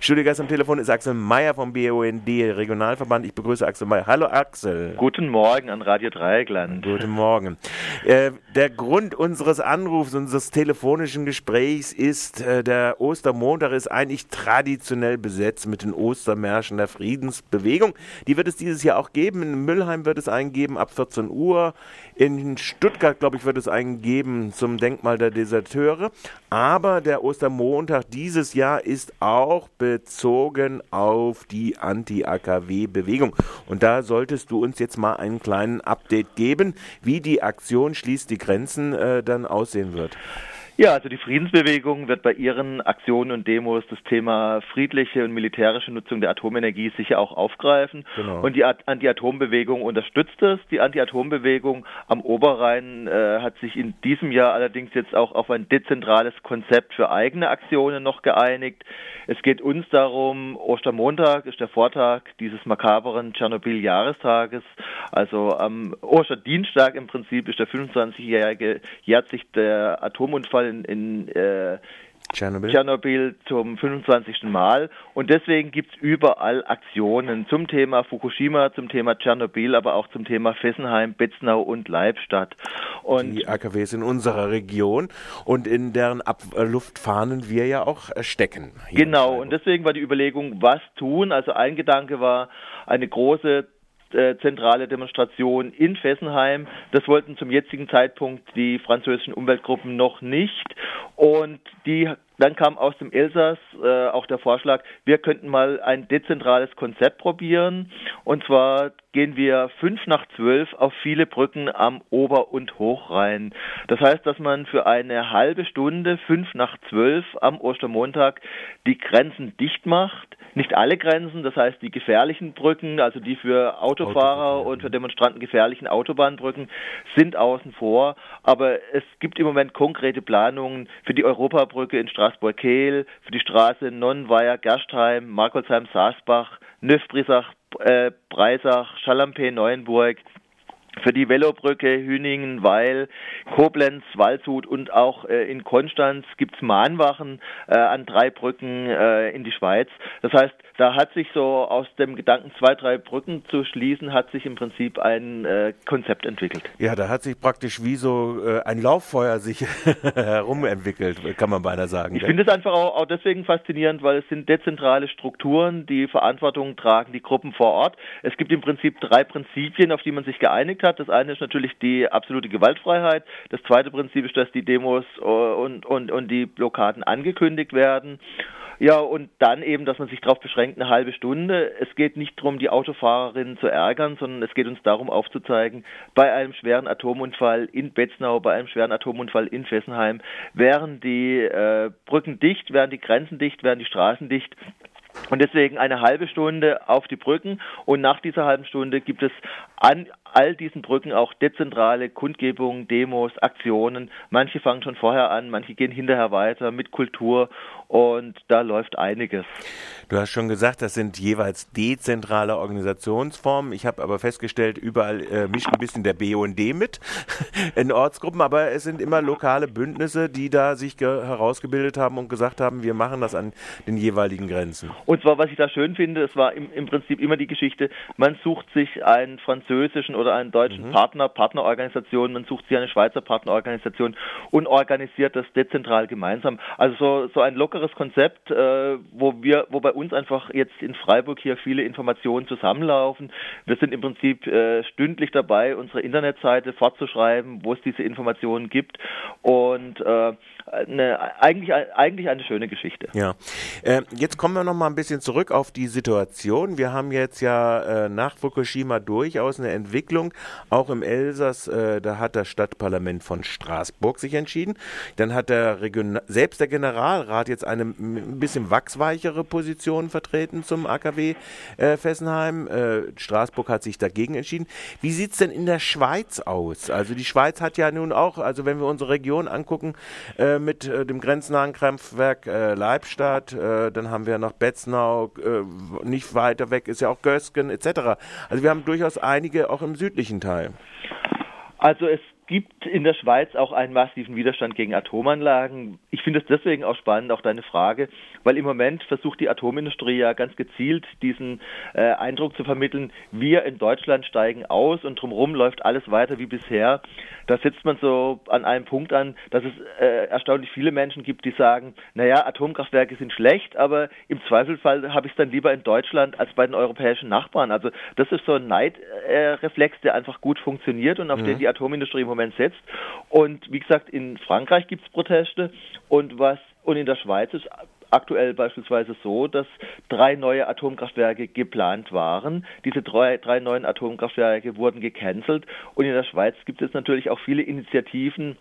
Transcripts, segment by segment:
Studiogast am Telefon ist Axel Meyer vom BUND Regionalverband. Ich begrüße Axel Meyer. Hallo Axel. Guten Morgen an Radio Dreieckland. Guten Morgen. Äh, der Grund unseres Anrufs, unseres telefonischen Gesprächs ist, äh, der Ostermontag ist eigentlich traditionell besetzt mit den Ostermärschen der Friedensbewegung. Die wird es dieses Jahr auch geben. In Müllheim wird es einen geben ab 14 Uhr. In Stuttgart, glaube ich, wird es einen geben zum Denkmal der Deserteure. Aber der Ostermontag dieses Jahr ist auch bezogen auf die Anti-AKW-Bewegung. Und da solltest du uns jetzt mal einen kleinen Update geben, wie die Aktion Schließt die Grenzen äh, dann aussehen wird. Ja, also die Friedensbewegung wird bei ihren Aktionen und Demos das Thema friedliche und militärische Nutzung der Atomenergie sicher auch aufgreifen. Genau. Und die Anti-Atom-Bewegung unterstützt es. Die Anti-Atom-Bewegung am Oberrhein äh, hat sich in diesem Jahr allerdings jetzt auch auf ein dezentrales Konzept für eigene Aktionen noch geeinigt. Es geht uns darum, Ostermontag ist der Vortag dieses makaberen Tschernobyl-Jahrestages. Also am Osterdienstag im Prinzip ist der 25-jährige jährt sich der Atomunfall in, in äh, Tschernobyl. Tschernobyl zum 25. Mal. Und deswegen gibt es überall Aktionen zum Thema Fukushima, zum Thema Tschernobyl, aber auch zum Thema Fessenheim, Betznau und Leibstadt. Und die AKWs in unserer Region und in deren Abluft fahnen wir ja auch stecken. Genau, und deswegen war die Überlegung, was tun. Also ein Gedanke war, eine große äh, zentrale Demonstration in Fessenheim. Das wollten zum jetzigen Zeitpunkt die französischen Umweltgruppen noch nicht. Und die dann kam aus dem Elsass äh, auch der Vorschlag, wir könnten mal ein dezentrales Konzept probieren. Und zwar gehen wir fünf nach zwölf auf viele Brücken am Ober- und Hochrhein. Das heißt, dass man für eine halbe Stunde, fünf nach zwölf am Ostermontag, die Grenzen dicht macht. Nicht alle Grenzen, das heißt die gefährlichen Brücken, also die für Autofahrer und für Demonstranten gefährlichen Autobahnbrücken, sind außen vor. Aber es gibt im Moment konkrete Planungen für die Europabrücke in Straßburg-Kehl, für die Straße Nonnweier-Gerstheim, Markolsheim-Saasbach, Nöfbrisach, äh, Breisach, Schalampé, Neuenburg, für die Velobrücke Hüningen, Weil, Koblenz, Waldshut und auch äh, in Konstanz gibt's Mahnwachen äh, an drei Brücken äh, in die Schweiz. Das heißt, da hat sich so aus dem Gedanken, zwei, drei Brücken zu schließen, hat sich im Prinzip ein äh, Konzept entwickelt. Ja, da hat sich praktisch wie so äh, ein Lauffeuer sich herumentwickelt, kann man beinahe sagen. Ich finde es einfach auch, auch deswegen faszinierend, weil es sind dezentrale Strukturen, die Verantwortung tragen, die Gruppen vor Ort. Es gibt im Prinzip drei Prinzipien, auf die man sich geeinigt hat. Das eine ist natürlich die absolute Gewaltfreiheit. Das zweite Prinzip ist, dass die Demos äh, und, und, und die Blockaden angekündigt werden. Ja, und dann eben, dass man sich darauf beschränkt, eine halbe Stunde. Es geht nicht darum, die Autofahrerinnen zu ärgern, sondern es geht uns darum aufzuzeigen, bei einem schweren Atomunfall in Betznau, bei einem schweren Atomunfall in Fessenheim, wären die äh, Brücken dicht, wären die Grenzen dicht, wären die Straßen dicht. Und deswegen eine halbe Stunde auf die Brücken und nach dieser halben Stunde gibt es an all diesen Brücken auch dezentrale Kundgebungen, Demos, Aktionen. Manche fangen schon vorher an, manche gehen hinterher weiter mit Kultur und da läuft einiges. Du hast schon gesagt, das sind jeweils dezentrale Organisationsformen. Ich habe aber festgestellt, überall äh, mischt ein bisschen der BUND mit in Ortsgruppen, aber es sind immer lokale Bündnisse, die da sich herausgebildet haben und gesagt haben, wir machen das an den jeweiligen Grenzen. Und zwar, was ich da schön finde, es war im, im Prinzip immer die Geschichte, man sucht sich einen französischen oder einen deutschen mhm. Partner, Partnerorganisation, man sucht sich eine Schweizer Partnerorganisation und organisiert das dezentral gemeinsam. Also so, so ein lockeres Konzept, äh, wo wir, wo bei uns einfach jetzt in Freiburg hier viele Informationen zusammenlaufen. Wir sind im Prinzip äh, stündlich dabei, unsere Internetseite fortzuschreiben, wo es diese Informationen gibt und äh, eine, eigentlich, eigentlich eine schöne Geschichte. Ja. Äh, jetzt kommen wir noch mal ein bisschen zurück auf die Situation. Wir haben jetzt ja äh, nach Fukushima durchaus eine Entwicklung, auch im Elsass, äh, da hat das Stadtparlament von Straßburg sich entschieden. Dann hat der Region selbst der Generalrat jetzt eine ein bisschen wachsweichere Position vertreten zum AKW äh, Fessenheim. Äh, Straßburg hat sich dagegen entschieden. Wie sieht es denn in der Schweiz aus? Also die Schweiz hat ja nun auch, also wenn wir unsere Region angucken, äh, mit äh, dem grenznahen Kraftwerk äh, Leibstadt, dann haben wir noch Betznau, nicht weiter weg ist ja auch Gösgen etc. Also wir haben durchaus einige auch im südlichen Teil. Also es gibt in der Schweiz auch einen massiven Widerstand gegen Atomanlagen. Ich finde es deswegen auch spannend, auch deine Frage, weil im Moment versucht die Atomindustrie ja ganz gezielt diesen äh, Eindruck zu vermitteln, wir in Deutschland steigen aus und drumherum läuft alles weiter wie bisher. Da setzt man so an einem Punkt an, dass es äh, erstaunlich viele Menschen gibt, die sagen, naja, Atomkraftwerke sind schlecht, aber im Zweifelsfall habe ich es dann lieber in Deutschland als bei den europäischen Nachbarn. Also das ist so ein Neidreflex, äh, der einfach gut funktioniert und auf mhm. den die Atomindustrie im Moment setzt. Und wie gesagt, in Frankreich gibt es Proteste und was und in der Schweiz ist aktuell beispielsweise so, dass drei neue Atomkraftwerke geplant waren. Diese drei, drei neuen Atomkraftwerke wurden gecancelt und in der Schweiz gibt es natürlich auch viele Initiativen,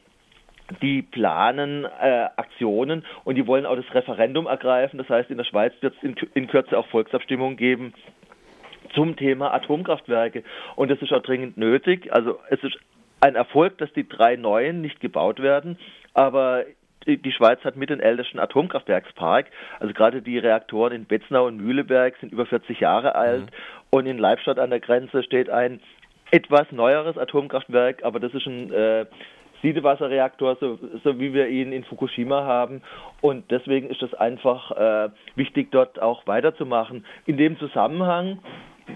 die planen äh, Aktionen und die wollen auch das Referendum ergreifen. Das heißt, in der Schweiz wird es in, in Kürze auch Volksabstimmungen geben zum Thema Atomkraftwerke. Und das ist auch dringend nötig. Also es ist ein Erfolg, dass die drei neuen nicht gebaut werden, aber die Schweiz hat mit den ältesten Atomkraftwerkspark. Also gerade die Reaktoren in Betznau und Mühleberg sind über 40 Jahre alt. Mhm. Und in Leibstadt an der Grenze steht ein etwas neueres Atomkraftwerk, aber das ist ein äh, Siedewasserreaktor, so, so, wie wir ihn in Fukushima haben. Und deswegen ist es einfach äh, wichtig, dort auch weiterzumachen. In dem Zusammenhang,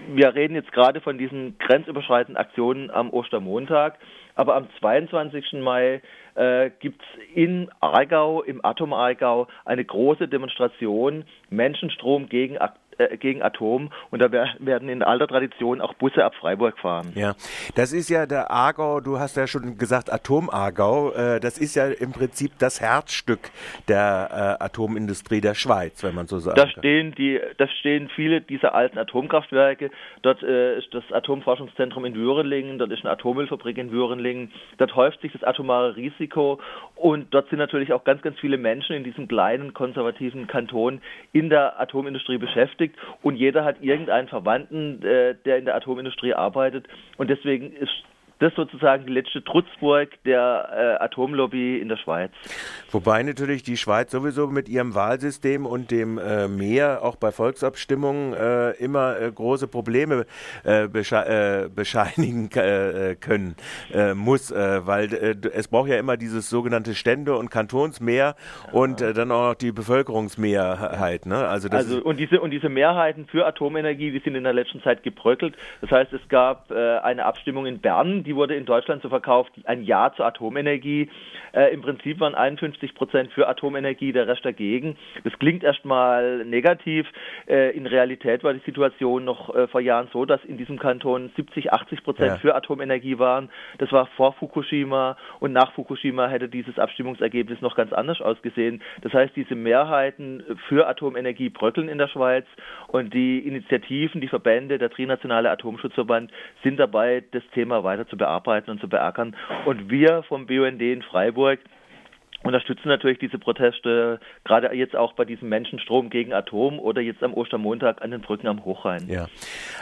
wir reden jetzt gerade von diesen grenzüberschreitenden Aktionen am Ostermontag, aber am 22. Mai äh, gibt es in Aargau, im Atom Aargau, eine große Demonstration Menschenstrom gegen äh, gegen Atom und da werden in alter Tradition auch Busse ab Freiburg fahren. Ja, das ist ja der Aargau, du hast ja schon gesagt Atom-Aargau, äh, das ist ja im Prinzip das Herzstück der äh, Atomindustrie der Schweiz, wenn man so sagt. Da stehen, die, da stehen viele dieser alten Atomkraftwerke, dort äh, ist das Atomforschungszentrum in Würenlingen, dort ist eine Atommüllfabrik in Würenlingen, dort häuft sich das atomare Risiko und dort sind natürlich auch ganz, ganz viele Menschen in diesem kleinen konservativen Kanton in der Atomindustrie beschäftigt beschäftigt. Und jeder hat irgendeinen Verwandten, äh, der in der Atomindustrie arbeitet. Und deswegen ist das sozusagen die letzte Trutzburg der äh, Atomlobby in der Schweiz. Wobei natürlich die Schweiz sowieso mit ihrem Wahlsystem und dem äh, Mehr auch bei Volksabstimmungen äh, immer äh, große Probleme äh, besche äh, bescheinigen können muss, weil es braucht ja immer dieses sogenannte Stände- und Kantonsmehr und dann auch noch die Bevölkerungsmehrheit. Ne? Also, also und diese und diese Mehrheiten für Atomenergie, die sind in der letzten Zeit gebröckelt. Das heißt, es gab eine Abstimmung in Bern, die wurde in Deutschland so verkauft, ein Ja zur Atomenergie. Äh, Im Prinzip waren 51 Prozent für Atomenergie, der Rest dagegen. Das klingt erstmal negativ. Äh, in Realität war die Situation noch äh, vor Jahren so, dass in diesem Kanton 70, 80 Prozent ja. für Atomenergie waren. Das war vor Fukushima und nach Fukushima hätte dieses Abstimmungsergebnis noch ganz anders ausgesehen. Das heißt, diese Mehrheiten für Atomenergie bröckeln in der Schweiz und die Initiativen, die Verbände, der Trinationale Atomschutzverband sind dabei, das Thema weiter zu bearbeiten und zu beackern. Und wir vom BUND in Freiburg unterstützen natürlich diese Proteste, gerade jetzt auch bei diesem Menschenstrom gegen Atom oder jetzt am Ostermontag an den Brücken am Hochrhein. Ja,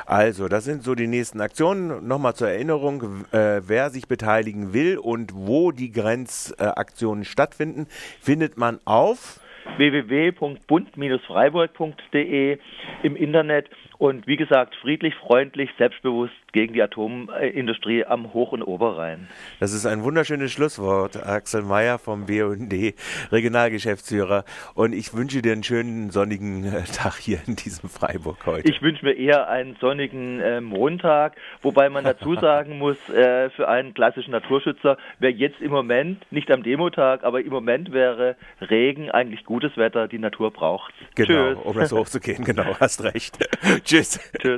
also das sind so die nächsten Aktionen. Nochmal zur Erinnerung, äh, wer sich beteiligen will und wo die Grenzaktionen äh, stattfinden, findet man auf www.bund-freiburg.de im Internet und wie gesagt, friedlich, freundlich, selbstbewusst gegen die Atomindustrie am Hoch- und Oberrhein. Das ist ein wunderschönes Schlusswort, Axel Mayer vom BUND, Regionalgeschäftsführer. Und ich wünsche dir einen schönen sonnigen äh, Tag hier in diesem Freiburg heute. Ich wünsche mir eher einen sonnigen äh, Montag, wobei man dazu sagen muss, äh, für einen klassischen Naturschützer wäre jetzt im Moment, nicht am Demotag, aber im Moment wäre Regen eigentlich gutes Wetter, die Natur braucht. Genau, Tschüss. um das hochzugehen, genau, hast recht. Tschüss. Tschüss.